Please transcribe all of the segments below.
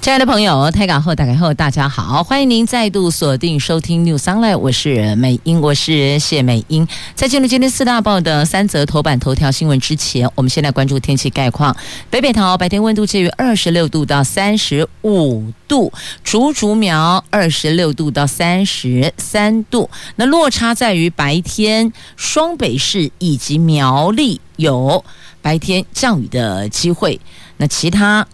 亲爱的朋友，台港后打开后，大家好，欢迎您再度锁定收听 News Online，我是美英，我是谢美英。在进入今天四大报的三则头版头条新闻之前，我们先来关注天气概况。北北桃白天温度介于二十六度到三十五度，竹竹苗二十六度到三十三度。那落差在于白天双北市以及苗栗有白天降雨的机会，那其他。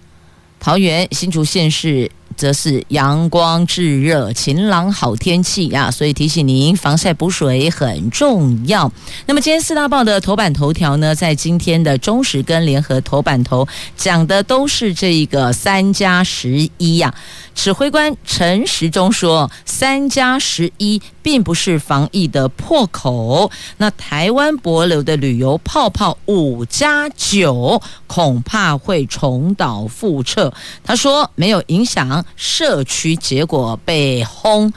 桃园新竹县市则是阳光炙热、晴朗好天气呀，所以提醒您防晒补水很重要。那么今天四大报的头版头条呢，在今天的中时跟联合头版头讲的都是这一个三加十一呀。指挥官陈时中说：“三加十一并不是防疫的破口，那台湾博流的旅游泡泡五加九恐怕会重蹈覆辙。”他说：“没有影响社区，结果被轰。”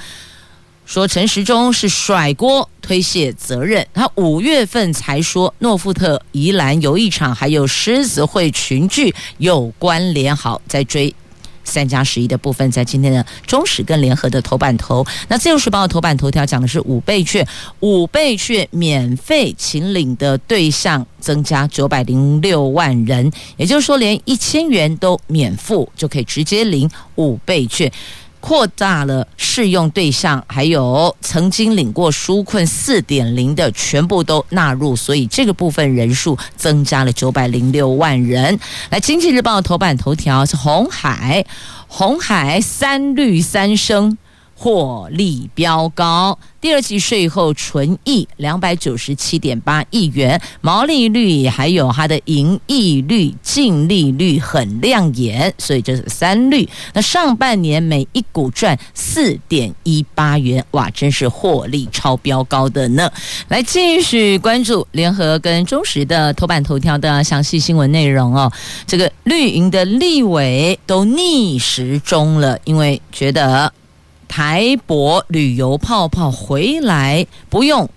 说陈时中是甩锅推卸责任。他五月份才说诺富特宜兰游艺场还有狮子会群聚有关联，好在追。三加十一的部分，在今天的中时跟联合的头版头。那自由时报的头版头条讲的是五倍券，五倍券免费请领的对象增加九百零六万人，也就是说，连一千元都免付就可以直接领五倍券。扩大了适用对象，还有曾经领过纾困四点零的全部都纳入，所以这个部分人数增加了九百零六万人。来，《经济日报》头版头条是红海，红海三绿三升。获利飙高，第二季税后纯益两百九十七点八亿元，毛利率还有它的盈利率、净利率很亮眼，所以这是三率。那上半年每一股赚四点一八元，哇，真是获利超标高的呢！来继续关注联合跟中时的头版头条的详细新闻内容哦。这个绿营的立委都逆时钟了，因为觉得。台博旅游泡泡回来不用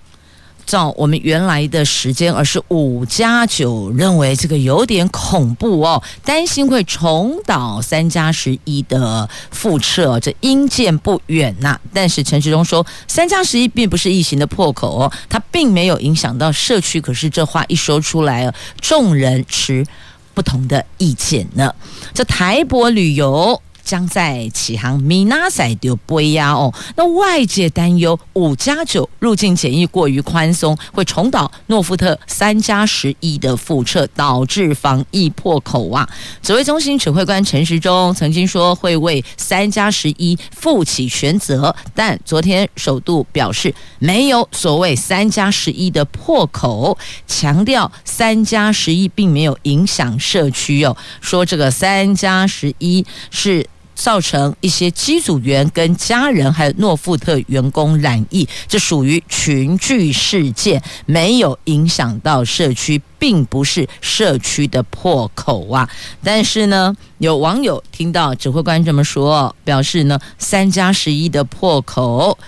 照我们原来的时间，而是五加九，认为这个有点恐怖哦，担心会重蹈三加十一的覆辙，这阴见不远呐。但是陈时中说，三加十一并不是疫情的破口哦，它并没有影响到社区。可是这话一说出来，众人持不同的意见呢。这台博旅游。将在启航，米纳赛丢杯呀哦，那外界担忧五加九入境检疫过于宽松，会重蹈诺富特三加十一的覆辙，导致防疫破口啊。指挥中心指挥官陈时中曾经说会为三加十一负起全责，但昨天首度表示没有所谓三加十一的破口，强调三加十一并没有影响社区哦，说这个三加十一是。造成一些机组员跟家人还有诺富特员工染疫，这属于群聚事件，没有影响到社区，并不是社区的破口啊。但是呢，有网友听到指挥官这么说，表示呢，三加十一的破口。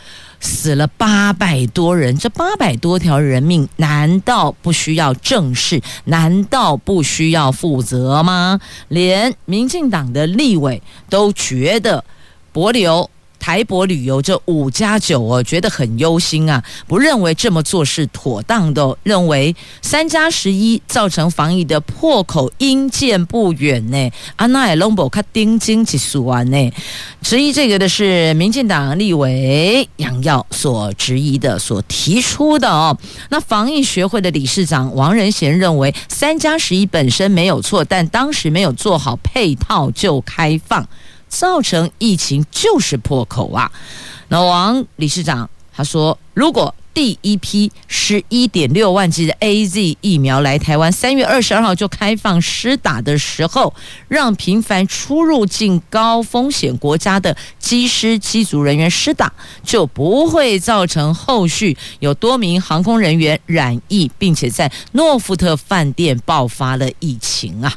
死了八百多人，这八百多条人命，难道不需要正视？难道不需要负责吗？连民进党的立委都觉得帛琉。台博旅游这五加九哦，觉得很忧心啊，不认为这么做是妥当的，认为三加十一造成防疫的破口，应见不远呢。阿奈龙博卡丁金吉苏完呢，质疑这个的是民进党立委杨耀所质疑的、所提出的哦。那防疫学会的理事长王仁贤认为，三加十一本身没有错，但当时没有做好配套就开放。造成疫情就是破口啊！那王理事长他说，如果第一批十一点六万剂的 AZ 疫苗来台湾，三月二十二号就开放施打的时候，让频繁出入境高风险国家的机师机组人员施打，就不会造成后续有多名航空人员染疫，并且在诺富特饭店爆发了疫情啊！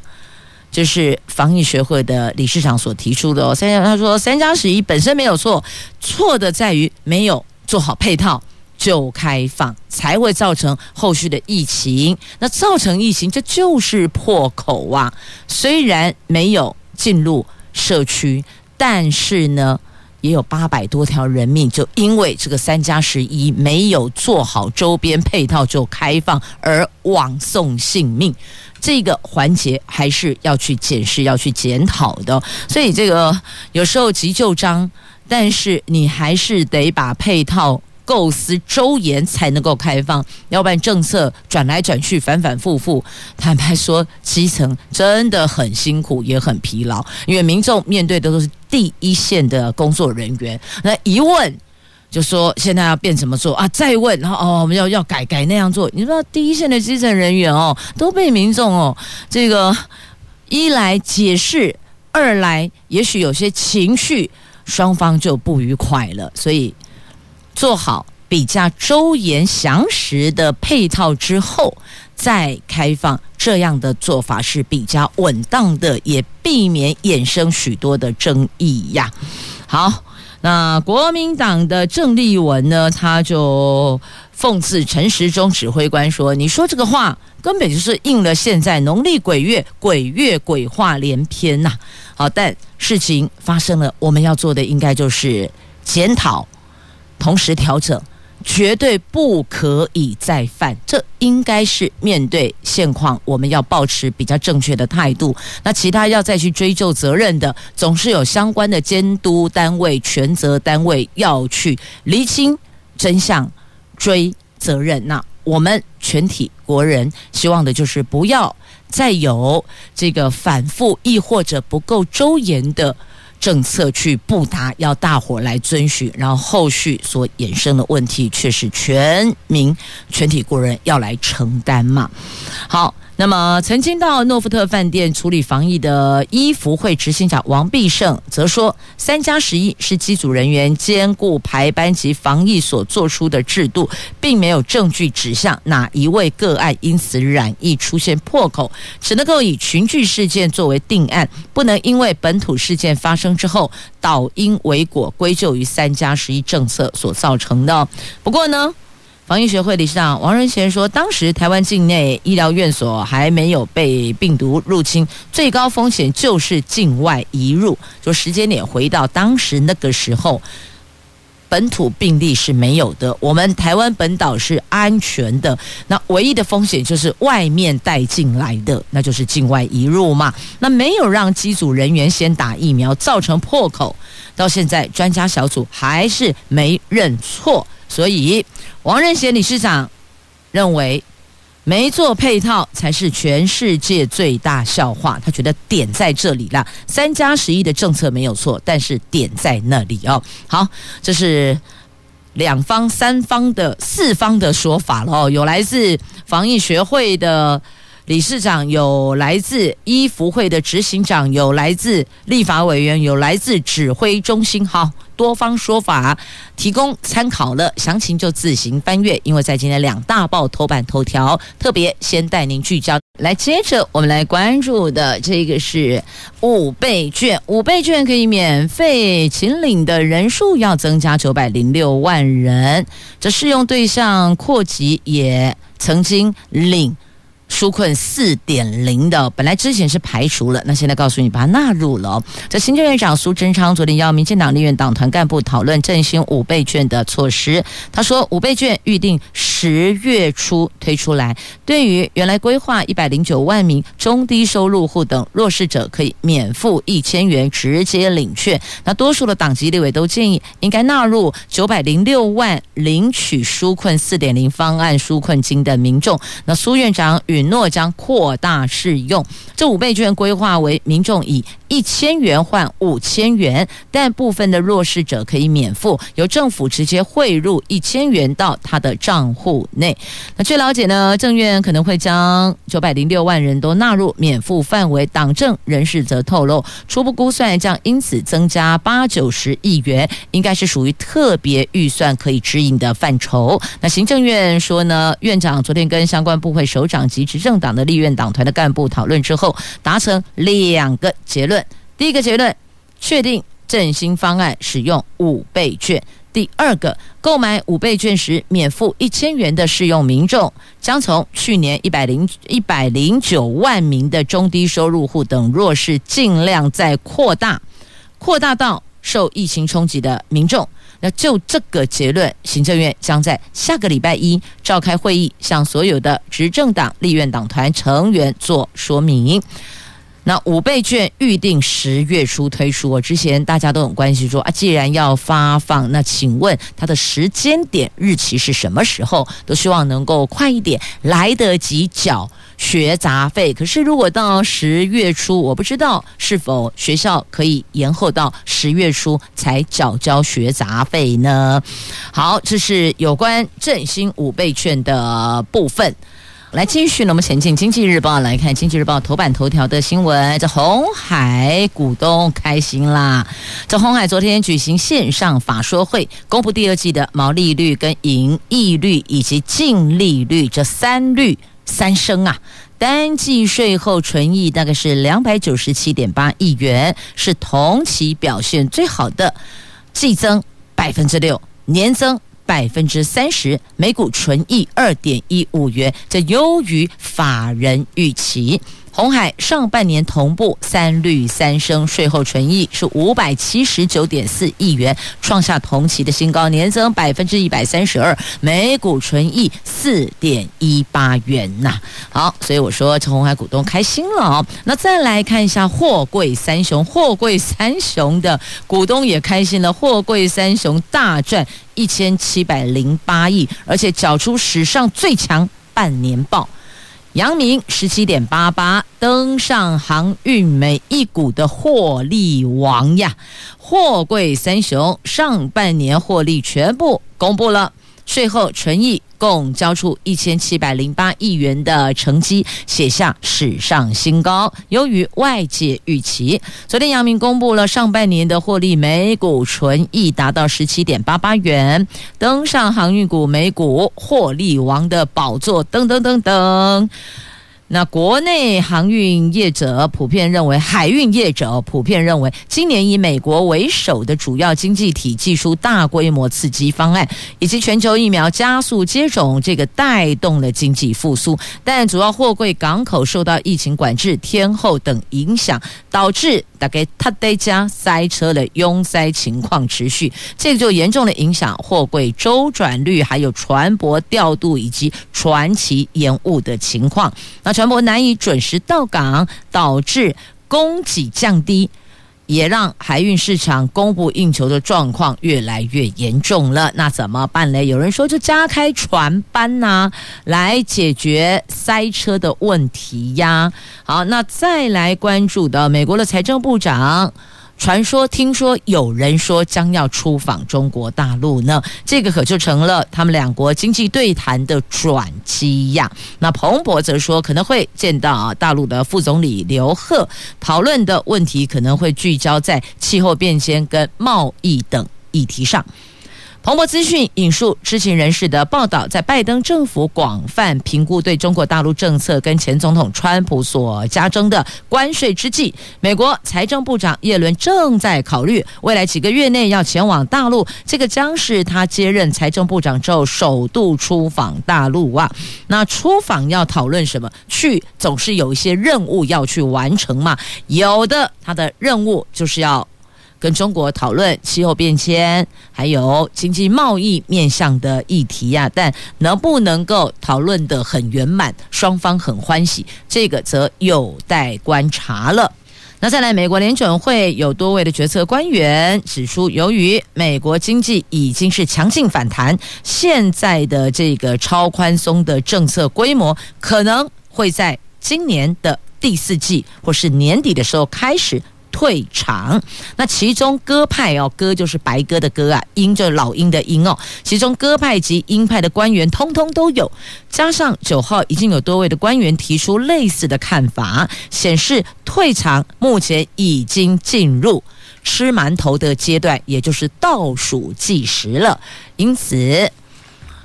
就是防疫学会的理事长所提出的哦。三加他说三加十一本身没有错，错的在于没有做好配套。就开放才会造成后续的疫情，那造成疫情这就是破口啊！虽然没有进入社区，但是呢，也有八百多条人命就因为这个三加十一没有做好周边配套就开放而枉送性命，这个环节还是要去检视、要去检讨的。所以这个有时候急就章，但是你还是得把配套。构思周延才能够开放，要不然政策转来转去，反反复复。坦白说，基层真的很辛苦，也很疲劳，因为民众面对的都是第一线的工作人员。那一问就说现在要变怎么做啊？再问，然后哦，我们要要改改那样做。你知道第一线的基层人员哦，都被民众哦这个一来解释，二来也许有些情绪，双方就不愉快了，所以。做好比较周延详实的配套之后，再开放，这样的做法是比较稳当的，也避免衍生许多的争议呀。好，那国民党的郑丽文呢，他就讽刺陈时中指挥官说：“你说这个话，根本就是应了现在农历鬼月，鬼月鬼话连篇呐。”好，但事情发生了，我们要做的应该就是检讨。同时调整，绝对不可以再犯。这应该是面对现况，我们要保持比较正确的态度。那其他要再去追究责任的，总是有相关的监督单位、权责单位要去厘清真相、追责任。那我们全体国人希望的就是不要再有这个反复，亦或者不够周延的。政策去布达，要大伙来遵循，然后后续所衍生的问题，却是全民全体国人要来承担嘛。好。那么，曾经到诺富特饭店处理防疫的医福会执行长王必胜则说：“三加十一是机组人员兼顾排班及防疫所做出的制度，并没有证据指向哪一位个案因此染疫出现破口，只能够以群聚事件作为定案，不能因为本土事件发生之后倒因为果归咎于三加十一政策所造成的。不过呢。”防疫学会理事长王仁贤说：“当时台湾境内医疗院所还没有被病毒入侵，最高风险就是境外移入。就时间点回到当时那个时候，本土病例是没有的，我们台湾本岛是安全的。那唯一的风险就是外面带进来的，那就是境外移入嘛。那没有让机组人员先打疫苗，造成破口。到现在专家小组还是没认错。”所以，王仁贤理事长认为，没做配套才是全世界最大笑话。他觉得点在这里了，三加十一的政策没有错，但是点在那里哦。好，这是两方、三方的、四方的说法了哦。有来自防疫学会的理事长，有来自医福会的执行长，有来自立法委员，有来自指挥中心。好。多方说法提供参考了，详情就自行翻阅。因为在今天两大报头版头条，特别先带您聚焦。来，接着我们来关注的这个是五倍券，五倍券可以免费请领的人数要增加九百零六万人，这适用对象扩及也曾经领。纾困四点零的，本来之前是排除了，那现在告诉你把它纳入了。这行政院长苏贞昌昨天邀民进党立院党团干部讨论振兴五倍券的措施，他说五倍券预定十月初推出来，对于原来规划一百零九万名中低收入户等弱势者可以免付一千元直接领券。那多数的党籍立委都建议应该纳入九百零六万领取纾困四点零方案纾困金的民众。那苏院长与允诺将扩大适用。这五倍券规划为民众以一千元换五千元，但部分的弱势者可以免付，由政府直接汇入一千元到他的账户内。那据了解呢，政院可能会将九百零六万人都纳入免付范围。党政人士则透露，初步估算将因此增加八九十亿元，应该是属于特别预算可以指引的范畴。那行政院说呢，院长昨天跟相关部会首长及执政党的立院党团的干部讨论之后，达成两个结论。第一个结论，确定振兴方案使用五倍券。第二个，购买五倍券时免付一千元的适用民众，将从去年一百零一百零九万名的中低收入户等弱势，尽量再扩大，扩大到受疫情冲击的民众。那就这个结论，行政院将在下个礼拜一召开会议，向所有的执政党立院党团成员做说明。那五倍券预定十月初推出，我之前大家都很关心说啊，既然要发放，那请问它的时间点日期是什么时候？都希望能够快一点，来得及缴学杂费。可是如果到十月初，我不知道是否学校可以延后到十月初才缴交学杂费呢？好，这是有关振兴五倍券的部分。来继续呢，我们前进《经济日报》来看《经济日报》头版头条的新闻。这红海股东开心啦！这红海昨天举行线上法说会，公布第二季的毛利率、跟盈利率以及净利率这三率三升啊！单季税后纯益大概是两百九十七点八亿元，是同期表现最好的，季增百分之六，年增。百分之三十，每股纯益二点一五元，这优于法人预期。鸿海上半年同步三率三升，税后纯益是五百七十九点四亿元，创下同期的新高，年增百分之一百三十二，每股纯益四点一八元呐。好，所以我说这鸿海股东开心了哦。那再来看一下货柜三雄，货柜三雄的股东也开心了，货柜三雄大赚一千七百零八亿，而且缴出史上最强半年报。阳明十七点八八登上航运每一股的获利王呀！货柜三雄上半年获利全部公布了，税后纯益。共交出一千七百零八亿元的成绩，写下史上新高，由于外界预期。昨天阳明公布了上半年的获利，每股纯益达到十七点八八元，登上航运股每股获利王的宝座，噔噔噔噔。那国内航运业者普遍认为，海运业者普遍认为，今年以美国为首的主要经济体技术大规模刺激方案，以及全球疫苗加速接种，这个带动了经济复苏。但主要货柜港口受到疫情管制、天后等影响，导致大概他得加塞车的拥塞情况持续，这个就严重的影响货柜周转率，还有船舶调度以及船期延误的情况。那船舶难以准时到港，导致供给降低，也让海运市场供不应求的状况越来越严重了。那怎么办呢？有人说就加开船班呐、来解决塞车的问题呀。好，那再来关注的美国的财政部长。传说，听说有人说将要出访中国大陆呢，这个可就成了他们两国经济对谈的转机呀。那彭博则说可能会见到啊大陆的副总理刘鹤，讨论的问题可能会聚焦在气候变迁跟贸易等议题上。彭博资讯引述知情人士的报道，在拜登政府广泛评估对中国大陆政策跟前总统川普所加征的关税之际，美国财政部长耶伦正在考虑未来几个月内要前往大陆，这个将是他接任财政部长之后首度出访大陆啊。那出访要讨论什么？去总是有一些任务要去完成嘛，有的他的任务就是要。跟中国讨论气候变迁，还有经济贸易面向的议题呀、啊，但能不能够讨论得很圆满，双方很欢喜，这个则有待观察了。那再来，美国联准会有多位的决策官员指出，由于美国经济已经是强劲反弹，现在的这个超宽松的政策规模可能。会在今年的第四季或是年底的时候开始。退场，那其中鸽派哦，鸽就是白鸽的鸽啊，鹰就是老鹰的鹰哦。其中鸽派及鹰派的官员通通都有，加上九号已经有多位的官员提出类似的看法，显示退场目前已经进入吃馒头的阶段，也就是倒数计时了。因此，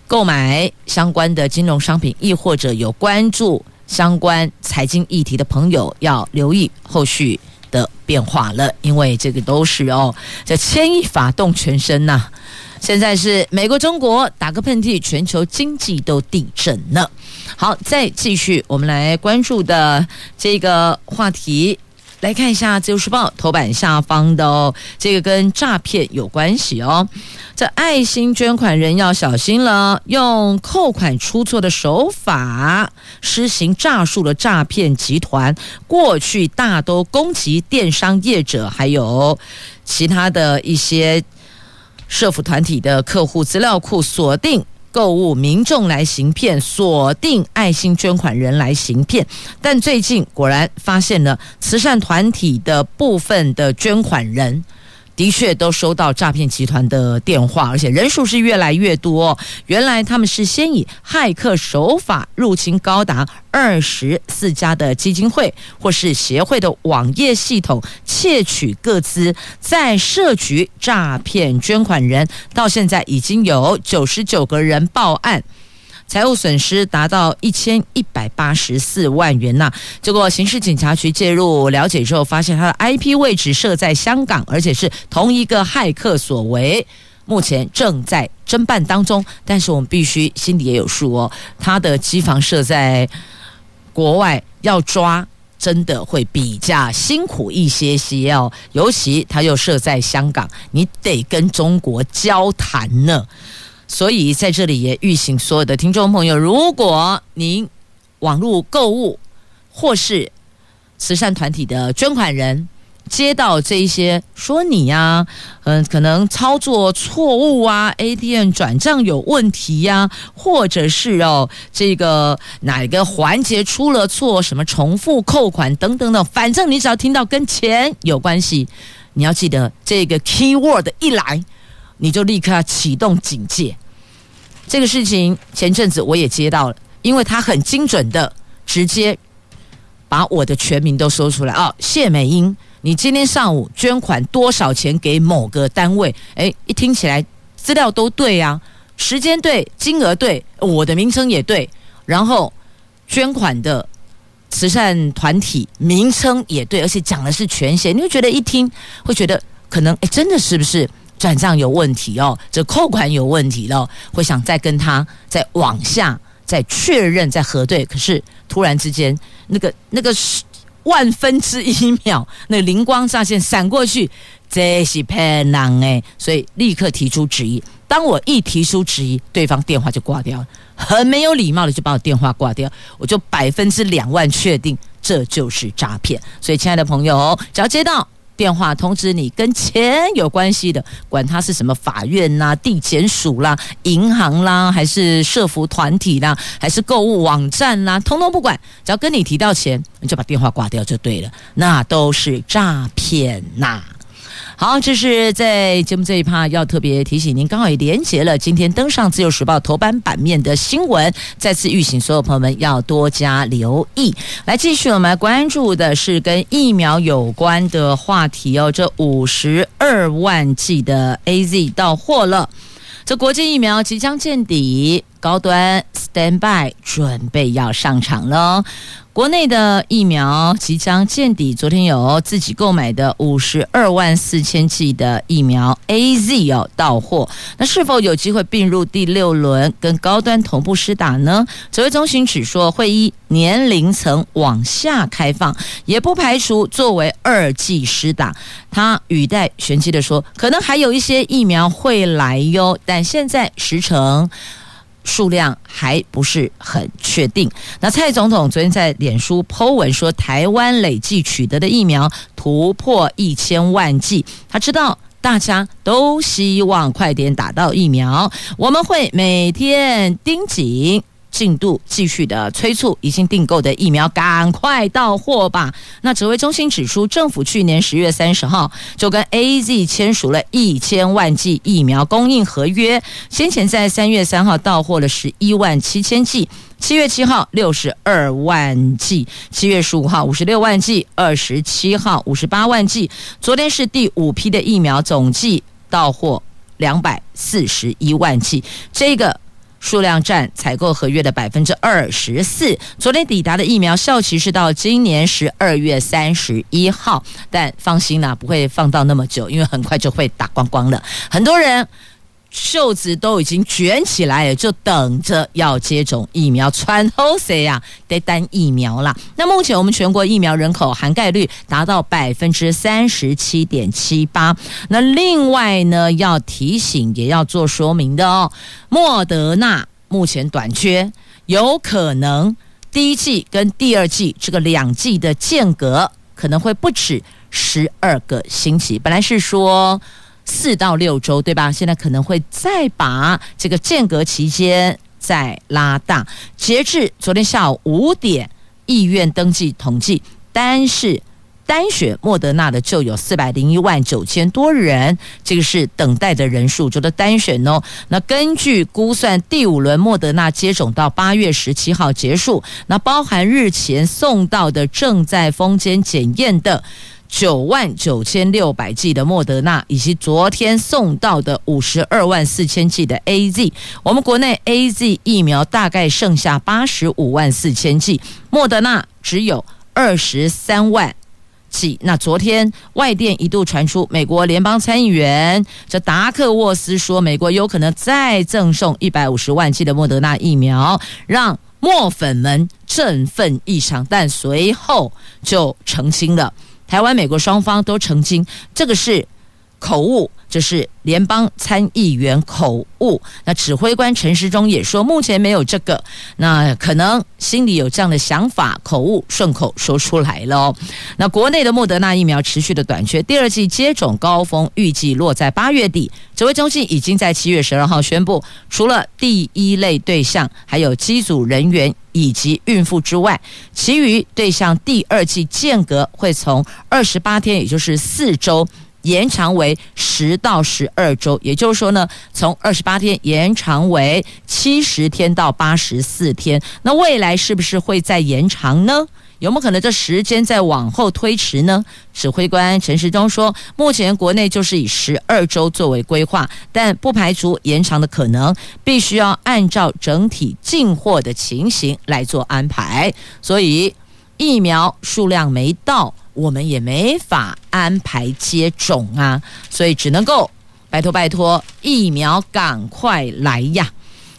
购买相关的金融商品，亦或者有关注相关财经议题的朋友，要留意后续。的变化了，因为这个都是哦，这牵一发动全身呐、现在是美国、中国打个喷嚏，全球经济都地震了。好，再继续，我们来关注的这个话题。来看一下《自由时报》头版下方的哦，这个跟诈骗有关系哦。这爱心捐款人要小心了，用扣款出错的手法施行诈术的诈骗集团，过去大都攻击电商业者，还有其他的一些社福团体的客户资料库锁定。购物民众来行骗，锁定爱心捐款人来行骗，但最近果然发现了慈善团体的部分的捐款人。的确都收到诈骗集团的电话，而且人数是越来越多。原来他们是先以骇客手法入侵高达二十四家的基金会或是协会的网页系统，窃取个资，再设局诈骗捐款人。到现在已经有九十九个人报案。财务损失达到一千一百八十四万元呐！结果刑事警察局介入了解之后，发现他的 IP 位置设在香港，而且是同一个骇客所为，目前正在侦办当中。但是我们必须心里也有数哦，他的机房设在国外，要抓真的会比较辛苦一些些哦。尤其他又设在香港，你得跟中国交谈呢。所以在这里也预请所有的听众朋友，如果您网络购物或是慈善团体的捐款人接到这一些说你呀、嗯，可能操作错误啊，ATM 转账有问题呀、或者是哦这个哪个环节出了错，什么重复扣款等等的，反正你只要听到跟钱有关系，你要记得这个 keyword 一来，你就立刻启动警戒。这个事情前阵子我也接到了，因为他很精准的直接把我的全名都说出来哦，谢美英，你今天上午捐款多少钱给某个单位？诶，一听起来资料都对呀、啊，时间对，金额对，我的名称也对，然后捐款的慈善团体名称也对，而且讲的是全险，你会觉得一听会觉得可能诶，真的是不是？转账有问题哦，这扣款有问题了，会想再跟他再往下再确认再核对，可是突然之间那个那个万分之一秒，那灵光乍现闪过去，这是骗人诶，所以立刻提出质疑。当我一提出质疑，对方电话就挂掉了，很没有礼貌的就把我电话挂掉，我就百分之两万确定这就是诈骗。所以，亲爱的朋友，只要接到。电话通知你跟钱有关系的，管他是什么法院啦、地检署啦、银行啦，还是社服团体啦，还是购物网站啦，通通不管，只要跟你提到钱，你就把电话挂掉就对了，那都是诈骗呐。好，这是在节目这一趴要特别提醒您，刚好也连接了今天登上《自由时报》头版版面的新闻，再次预请所有朋友们要多加留意。来，继续我们来关注的是跟疫苗有关的话题哦。这五十二万剂的 AZ 到货了，这国际疫苗即将见底，高端 stand by 准备要上场了。国内的疫苗即将见底，昨天有自己购买的五十二万四千剂的疫苗 AZ 哦到货，那是否有机会并入第六轮跟高端同步施打呢？指挥中心只说会依年龄层往下开放，也不排除作为二剂施打。他语带玄机的说，可能还有一些疫苗会来哟，但现在时程。数量还不是很确定。那蔡总统昨天在脸书 po 文说，台湾累计取得的疫苗突破一千万剂。他知道大家都希望快点打到疫苗，我们会每天盯紧进度继续的催促已经订购的疫苗赶快到货吧。那指挥中心指出，政府去年十月三十号就跟 AZ 签署了一千万剂疫苗供应合约，先前在三月三号到货了十一万七千剂，七月七号六十二万剂，七月十五号五十六万剂，二十七号五十八万剂，昨天是第五批的疫苗总计到货两百四十一万剂，这个。数量占采购合约的百分之二十四。昨天抵达的疫苗效期是到今年十二月三十一号，但放心啦，不会放到那么久，因为很快就会打光光了。很多人。袖子都已经卷起来了，就等着要接种疫苗。穿厚谁呀？得单疫苗啦。那目前我们全国疫苗人口涵盖率达到百分之三十七点七八。那另外呢，要提醒也要做说明的哦。莫德纳目前短缺，有可能第一季跟第二季这个两季的间隔可能会不止十二个星期。本来是说。四到六周，对吧？现在可能会再把这个间隔期间再拉大。截至昨天下午五点，意愿登记统计，单是单选莫德纳的就有四百零一万九千多人，这个是等待的人数，就的单选哦。那根据估算，第五轮莫德纳接种到八月十七号结束，那包含日前送到的正在封间检验的。九万九千六百剂的莫德纳，以及昨天送到的五十二万四千剂的 AZ，我们国内 AZ 疫苗大概剩下八十五万四千剂，莫德纳只有二十三万剂。那昨天外电一度传出，美国联邦参议员这达克沃斯说，美国有可能再赠送一百五十万剂的莫德纳疫苗，让莫粉们振奋异常，但随后就澄清了。台湾、美国双方都澄清，这个是口误，这是联邦参议员口误。那指挥官陈时中也说，目前没有这个，那可能心里有这样的想法，口误顺口说出来了。那国内的莫德纳疫苗持续的短缺，第二季接种高峰预计落在八月底。指挥中心已经在七月十二号宣布，除了第一类对象，还有机组人员。以及孕妇之外，其余对象第二季间隔会从二十八天，也就是四周，延长为十到十二周。也就是说呢，从二十八天延长为七十天到八十四天。那未来是不是会再延长呢？有没有可能这时间再往后推迟呢？指挥官陈时中说，目前国内就是以十二周作为规划，但不排除延长的可能，必须要按照整体进货的情形来做安排。所以疫苗数量没到，我们也没法安排接种啊，所以只能够拜托拜托，疫苗赶快来呀！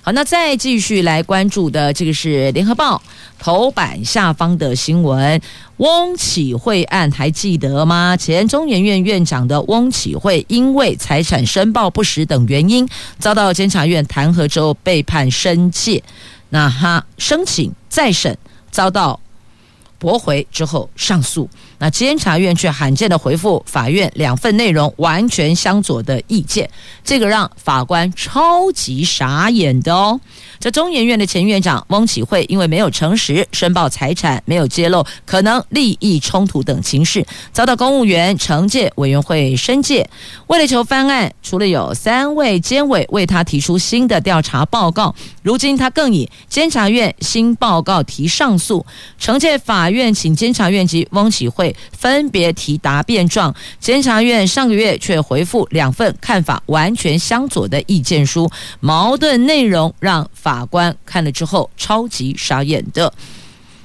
好，那再继续来关注的这个是联合报头版下方的新闻，翁启慧案还记得吗？前中研院院长的翁启慧因为财产申报不实等原因，遭到监察院弹劾之后被判申诫，那他申请再审遭到驳回之后上诉。那监察院却罕见的回复法院两份内容完全相左的意见，这个让法官超级傻眼的哦。这中研院的前院长翁启慧因为没有诚实申报财产，没有揭露可能利益冲突等情事，遭到公务员惩戒委员会申诫。为了求翻案，除了有三位监委为他提出新的调查报告，如今他更以监察院新报告提上诉。惩戒法院请监察院及翁启慧。分别提答辩状，监察院上个月却回复两份看法完全相左的意见书，矛盾内容让法官看了之后超级傻眼的。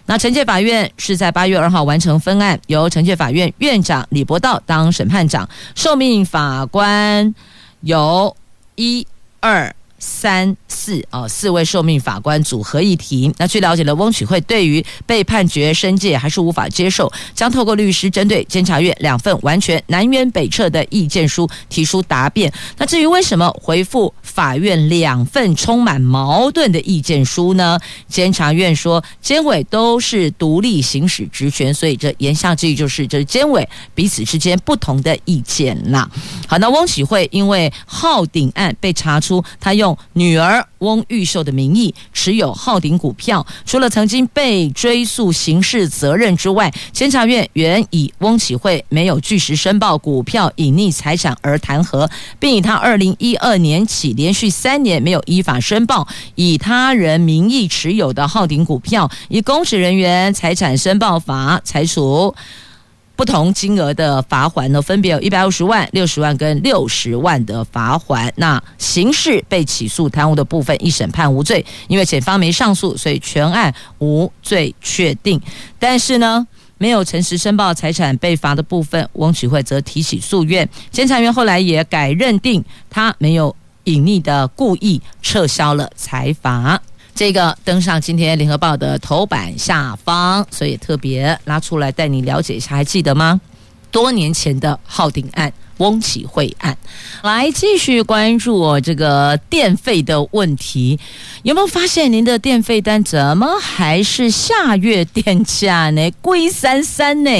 那惩戒法院是在八月二号完成分案，由惩戒法院院长李博道当审判长，受命法官有一二。三四哦，四位受命法官组合议庭。那据了解呢翁启慧对于被判决申诫还是无法接受，将透过律师针对监察院两份完全南辕北辙的意见书提出答辩。那至于为什么回复法院两份充满矛盾的意见书呢？监察院说，监委都是独立行使职权，所以这言下之意就是这监委彼此之间不同的意见啦。好，那翁启慧因为浩鼎案被查出他用。女儿翁玉秀的名义持有浩鼎股票，除了曾经被追诉刑事责任之外，监察院原以翁启惠没有据实申报股票隐匿财产而弹劾，并以他二零一二年起连续三年没有依法申报以他人名义持有的浩鼎股票，以公职人员财产申报法裁处。不同金额的罚锾呢，分别有一百五十万、六十万跟六十万的罚锾。那刑事被起诉贪污的部分，一审判无罪，因为检方没上诉，所以全案无罪确定。但是呢，没有诚实申报财产被罚的部分，翁启惠则提起诉愿。监察院后来也改认定他没有隐匿的故意，撤销了裁罚。这个登上今天联合报的头版下方，所以特别拉出来带你了解一下，还记得吗？多年前的浩鼎案。翁启惠案，来继续关注我这个电费的问题。有没有发现您的电费单怎么还是下月电价呢？贵三三呢？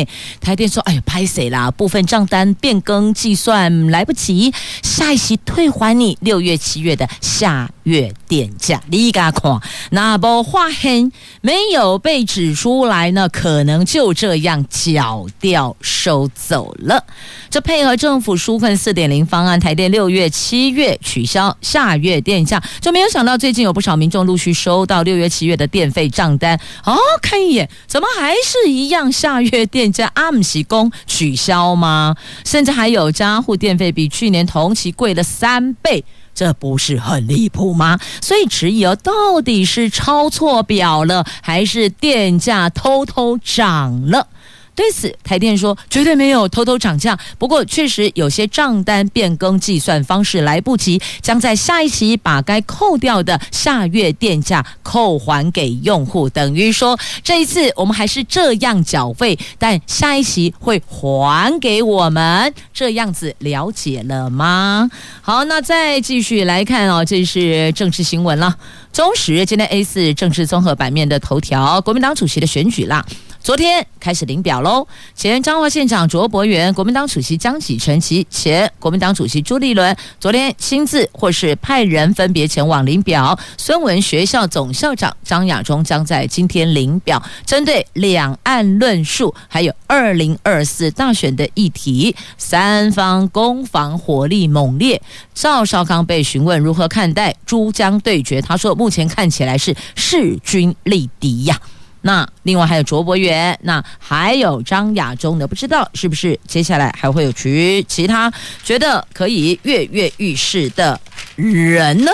台电说：“哎呀，拍谁啦？部分账单变更计算来不及，下一期退还你六月、七月的下月电价。”你敢看？那不花黑没有被指出来呢？可能就这样缴掉收走了。这配合政府纾困四点零方案，台电六月、七月取消下月电价，就没有想到最近有不少民众陆续收到六月、七月的电费账单。哦，看一眼，怎么还是一样下月电价？阿姆西工取消吗？甚至还有家户电费比去年同期贵了三倍，这不是很离谱吗？所以质疑哦，到底是抄错表了，还是电价偷偷涨了？对此，台电说绝对没有偷偷涨价，不过确实有些账单变更计算方式来不及，将在下一期把该扣掉的下月电价扣还给用户。等于说这一次我们还是这样缴费，但下一期会还给我们。这样子了解了吗？好，那再继续来看哦，这是政治新闻了。中时今天 A 四政治综合版面的头条，国民党主席的选举啦。昨天开始领表喽，前彰化县长卓博源、国民党主席江启臣及前国民党主席朱立伦昨天亲自或是派人分别前往领表。孙文学校总校长张亚中将在今天领表，针对两岸论述还有二零二四大选的议题，三方攻防火力猛烈。赵少康被询问如何看待珠江对决，他说目前看起来是势均力敌呀。那另外还有卓博远，那还有张亚中的？不知道是不是接下来还会有其其他觉得可以跃跃欲试的人呢？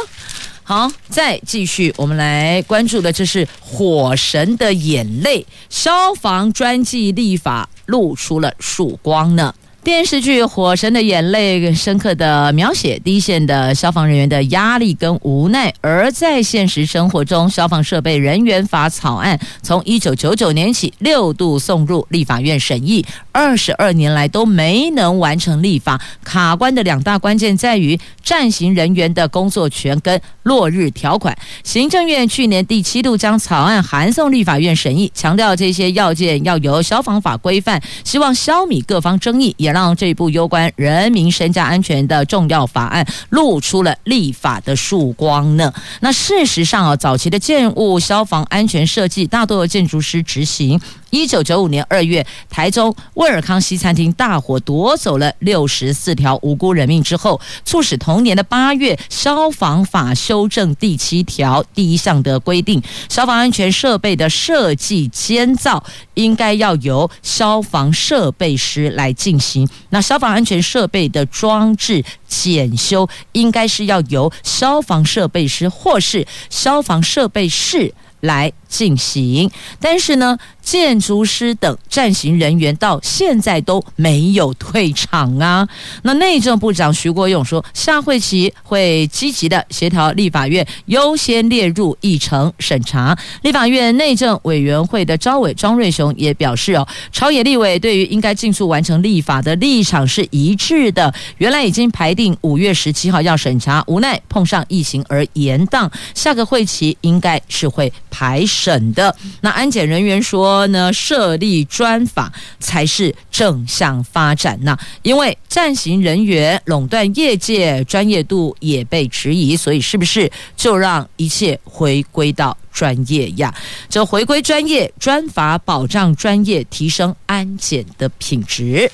好，再继续，我们来关注的这是火神的眼泪，消防专技立法露出了曙光呢。电视剧《火神的眼泪》深刻的描写第一线的消防人员的压力跟无奈，而在现实生活中，消防设备人员法草案从一九九九年起六度送入立法院审议，二十二年来都没能完成立法。卡关的两大关键在于暂行人员的工作权跟落日条款。行政院去年第七度将草案函送立法院审议，强调这些要件要由消防法规范，希望消弭各方争议，也让这部攸关人民身家安全的重要法案露出了立法的曙光呢。那事实上啊，早期的建物消防安全设计大多由建筑师执行。一九九五年二月，台中威尔康西餐厅大火夺走了六十四条无辜人命之后，促使同年的八月消防法修正第七条第一项的规定，消防安全设备的设计监造应该要由消防设备师来进行，那消防安全设备的装置检修应该是要由消防设备师或是消防设备室来进行，但是呢，建筑师等暂行人员到现在都没有退场啊。那内政部长徐国勇说，下会期会积极的协调立法院优先列入议程审查。立法院内政委员会的召委庄瑞雄也表示哦，朝野立委对于应该尽速完成立法的立场是一致的。原来已经排定五月十七号要审查，无奈碰上疫情而延宕，下个会期应该是会排审的。那安检人员说。说呢，设立专法才是正向发展呐。因为暂行人员垄断业界，专业度也被质疑，所以是不是就让一切回归到专业呀？这回归专业，专法保障专业，提升安检的品质。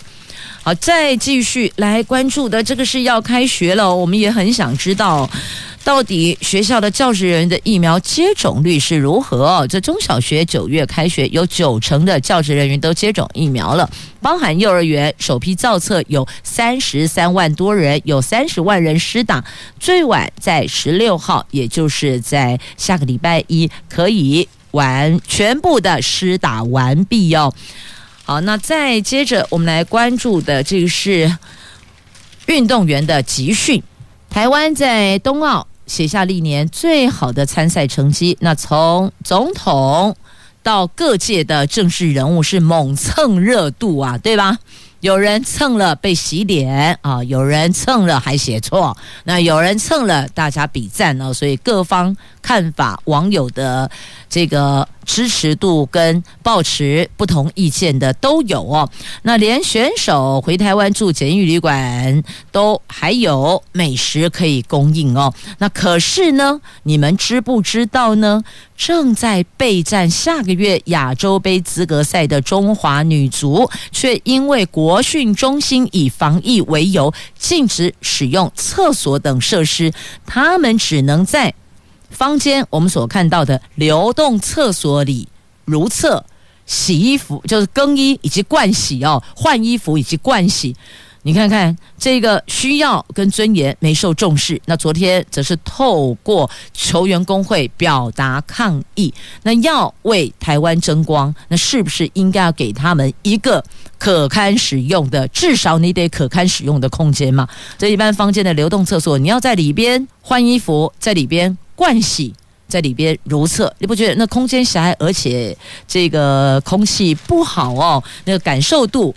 好，再继续来关注的这个是要开学了，我们也很想知道，到底学校的教职人员的疫苗接种率是如何？这中小学九月开学，有九成的教职人员都接种疫苗了，包含幼儿园首批造册有三十三万多人，有三十万人施打，最晚在十六号，也就是在下个礼拜一可以完全部的施打完毕哟。好，那再接着我们来关注的这个是运动员的集训。台湾在冬奥写下历年最好的参赛成绩。那从总统到各界的政治人物是猛蹭热度啊，对吧？有人蹭了被洗脸啊，有人蹭了还写错，那有人蹭了大家比赞呢，所以各方看法，网友的这个。支持度跟抱持不同意见的都有哦。那连选手回台湾住简易旅馆都还有美食可以供应哦。那可是呢，你们知不知道呢？正在备战下个月亚洲杯资格赛的中华女足，却因为国训中心以防疫为由，禁止使用厕所等设施，他们只能在。坊间我们所看到的流动厕所里如厕、洗衣服，就是更衣以及盥洗哦，换衣服以及盥洗。你看看这个需要跟尊严没受重视。那昨天则是透过球员工会表达抗议，那要为台湾争光，那是不是应该要给他们一个可堪使用的，至少你得可堪使用的空间嘛？这一般坊间的流动厕所，你要在里边换衣服，在里边。盥洗在里边如厕，你不觉得那空间狭隘，而且这个空气不好哦？那个感受度。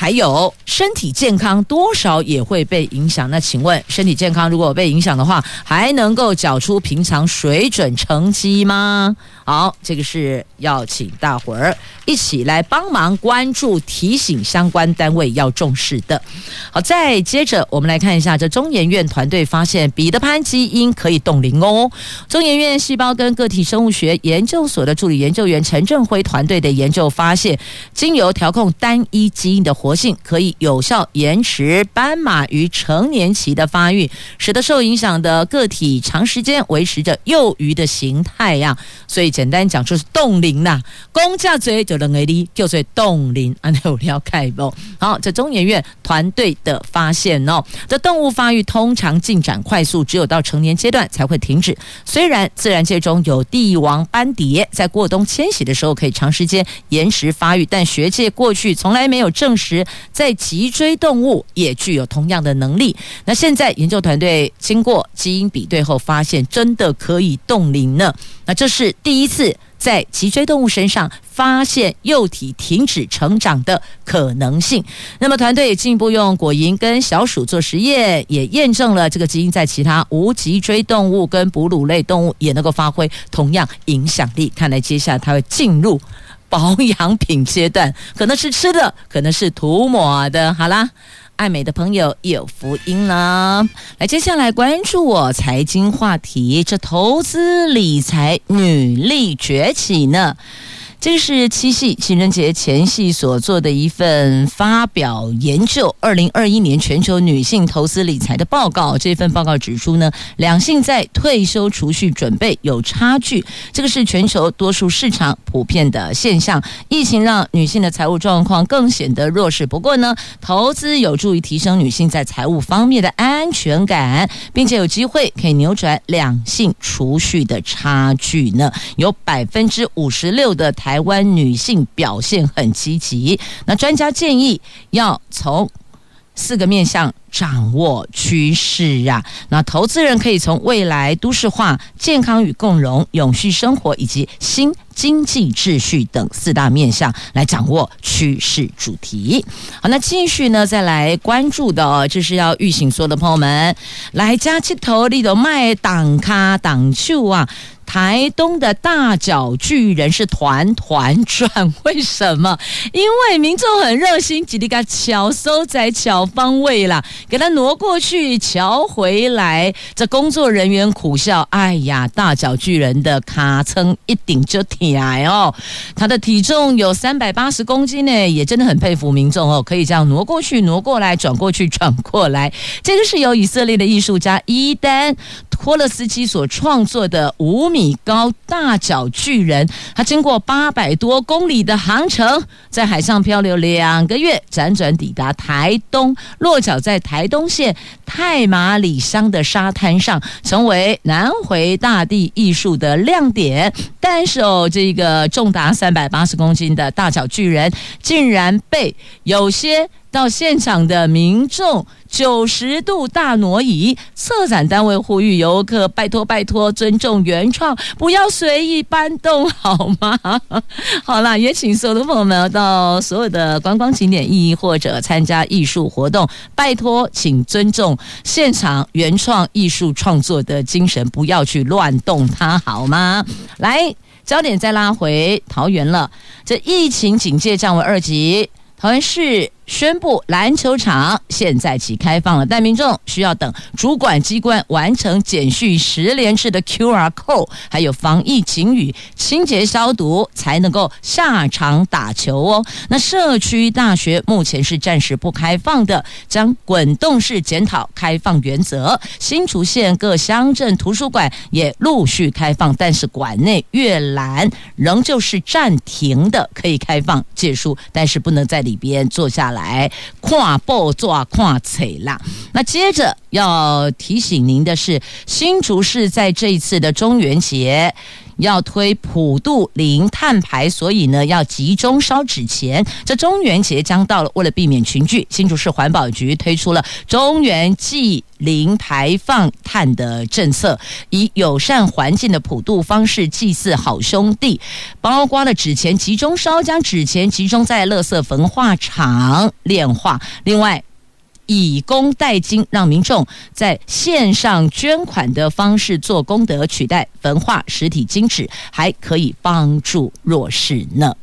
还有身体健康多少也会被影响。那请问，身体健康如果被影响的话，还能够缴出平常水准成绩吗？好，这个是要请大伙儿一起来帮忙关注、提醒相关单位要重视的。好，再接着我们来看一下，这中研院团队发现彼得潘基因可以冻龄哦。中研院细胞跟个体生物学研究所的助理研究员陈正辉团队的研究发现，经由调控单一基因的活活性可以有效延迟斑马鱼成年期的发育，使得受影响的个体长时间维持着幼鱼的形态呀。所以简单讲就是冻龄呐，公家嘴就能给你就做冻龄，安有了解不？好，这中研院团队的发现哦，这动物发育通常进展快速，只有到成年阶段才会停止。虽然自然界中有帝王斑蝶在过冬迁徙的时候可以长时间延迟发育，但学界过去从来没有证实。在脊椎动物也具有同样的能力。那现在研究团队经过基因比对后，发现真的可以冻龄呢。那这是第一次在脊椎动物身上发现幼体停止成长的可能性。那么团队也进一步用果蝇跟小鼠做实验，也验证了这个基因在其他无脊椎动物跟哺乳类动物也能够发挥同样影响力。看来接下来它会进入。保养品阶段，可能是吃的，可能是涂抹的。好啦，爱美的朋友有福音了。来，接下来关注我财经话题，这投资理财女力崛起呢。这是七夕情人节前夕所做的一份发表研究，二零二一年全球女性投资理财的报告。这份报告指出呢，两性在退休储蓄准备有差距，这个是全球多数市场普遍的现象。疫情让女性的财务状况更显得弱势，不过呢，投资有助于提升女性在财务方面的安全感，并且有机会可以扭转两性储蓄的差距呢。有百分之五十六的。台湾女性表现很积极，那专家建议要从四个面向掌握趋势啊。那投资人可以从未来都市化、健康与共融、永续生活以及新经济秩序等四大面向来掌握趋势主题。好，那继续呢，再来关注的哦，就是要预醒所有的朋友们来加起头里头卖挡卡挡球啊。台东的大脚巨人是团团转，为什么？因为民众很热心，几里个巧收在巧方位啦，给他挪过去，桥回来。这工作人员苦笑：“哎呀，大脚巨人的卡称一顶就挺矮哦，他的体重有三百八十公斤呢，也真的很佩服民众哦，可以这样挪过去、挪过来、转过去、转过来。这个是由以色列的艺术家伊丹托勒斯基所创作的五。”米高大脚巨人，他经过八百多公里的航程，在海上漂流两个月，辗转抵达台东，落脚在台东县太马里乡的沙滩上，成为南回大地艺术的亮点。但是哦，这个重达三百八十公斤的大脚巨人，竟然被有些。到现场的民众九十度大挪移，策展单位呼吁游客拜托拜托尊重原创，不要随意搬动，好吗？好啦，也请所有的朋友们到所有的观光景点意或者参加艺术活动，拜托请尊重现场原创艺术创作的精神，不要去乱动它，好吗？来，焦点再拉回桃园了，这疫情警戒降为二级，桃园市。宣布篮球场现在起开放了，但民众需要等主管机关完成检序十连制的 QR code，还有防疫警语、清洁消毒，才能够下场打球哦。那社区大学目前是暂时不开放的，将滚动式检讨开放原则。新竹县各乡镇图书馆也陆续开放，但是馆内阅览仍旧是暂停的，可以开放借书，但是不能在里边坐下来。来跨步做跨彩啦。那接着要提醒您的是，新竹市在这一次的中元节。要推普渡零碳排，所以呢要集中烧纸钱。这中元节将到了，为了避免群聚，新竹市环保局推出了中元祭零排放碳的政策，以友善环境的普渡方式祭祀好兄弟，包括了纸钱集中烧，将纸钱集中在垃圾焚化厂炼化。另外。以工代金，让民众在线上捐款的方式做功德，取代焚化实体金纸，还可以帮助弱势呢。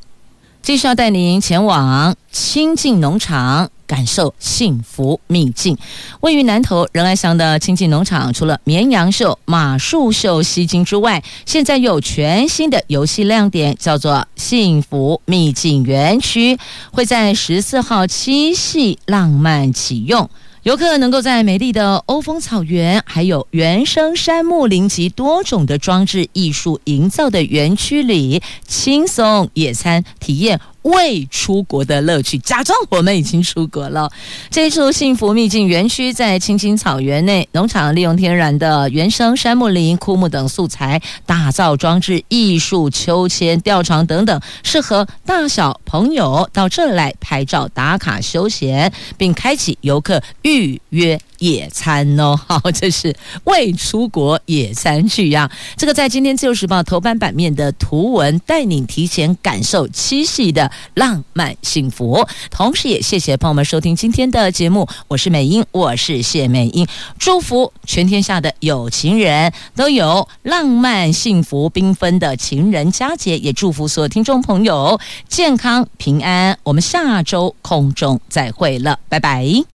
继续要带您前往亲近农场。感受幸福秘境，位于南投仁爱乡的清境农场，除了绵羊秀、马术秀吸睛之外，现在有全新的游戏亮点，叫做幸福秘境园区，会在十四号七夕浪漫启用。游客能够在美丽的欧风草原，还有原生杉木林及多种的装置艺术营造的园区里，轻松野餐体验。未出国的乐趣，假装我们已经出国了。这处幸福秘境园区在青青草原内，农场利用天然的原生杉木林、枯木等素材，打造装置艺术、秋千、吊床等等，适合大小朋友到这来拍照打卡休闲，并开启游客预约。野餐哦，好，这是未出国野餐去呀。这个在今天自由时报头版版面的图文，带你提前感受七夕的浪漫幸福。同时，也谢谢朋友们收听今天的节目，我是美英，我是谢美英，祝福全天下的有情人都有浪漫幸福缤纷的情人佳节，也祝福所有听众朋友健康平安。我们下周空中再会了，拜拜。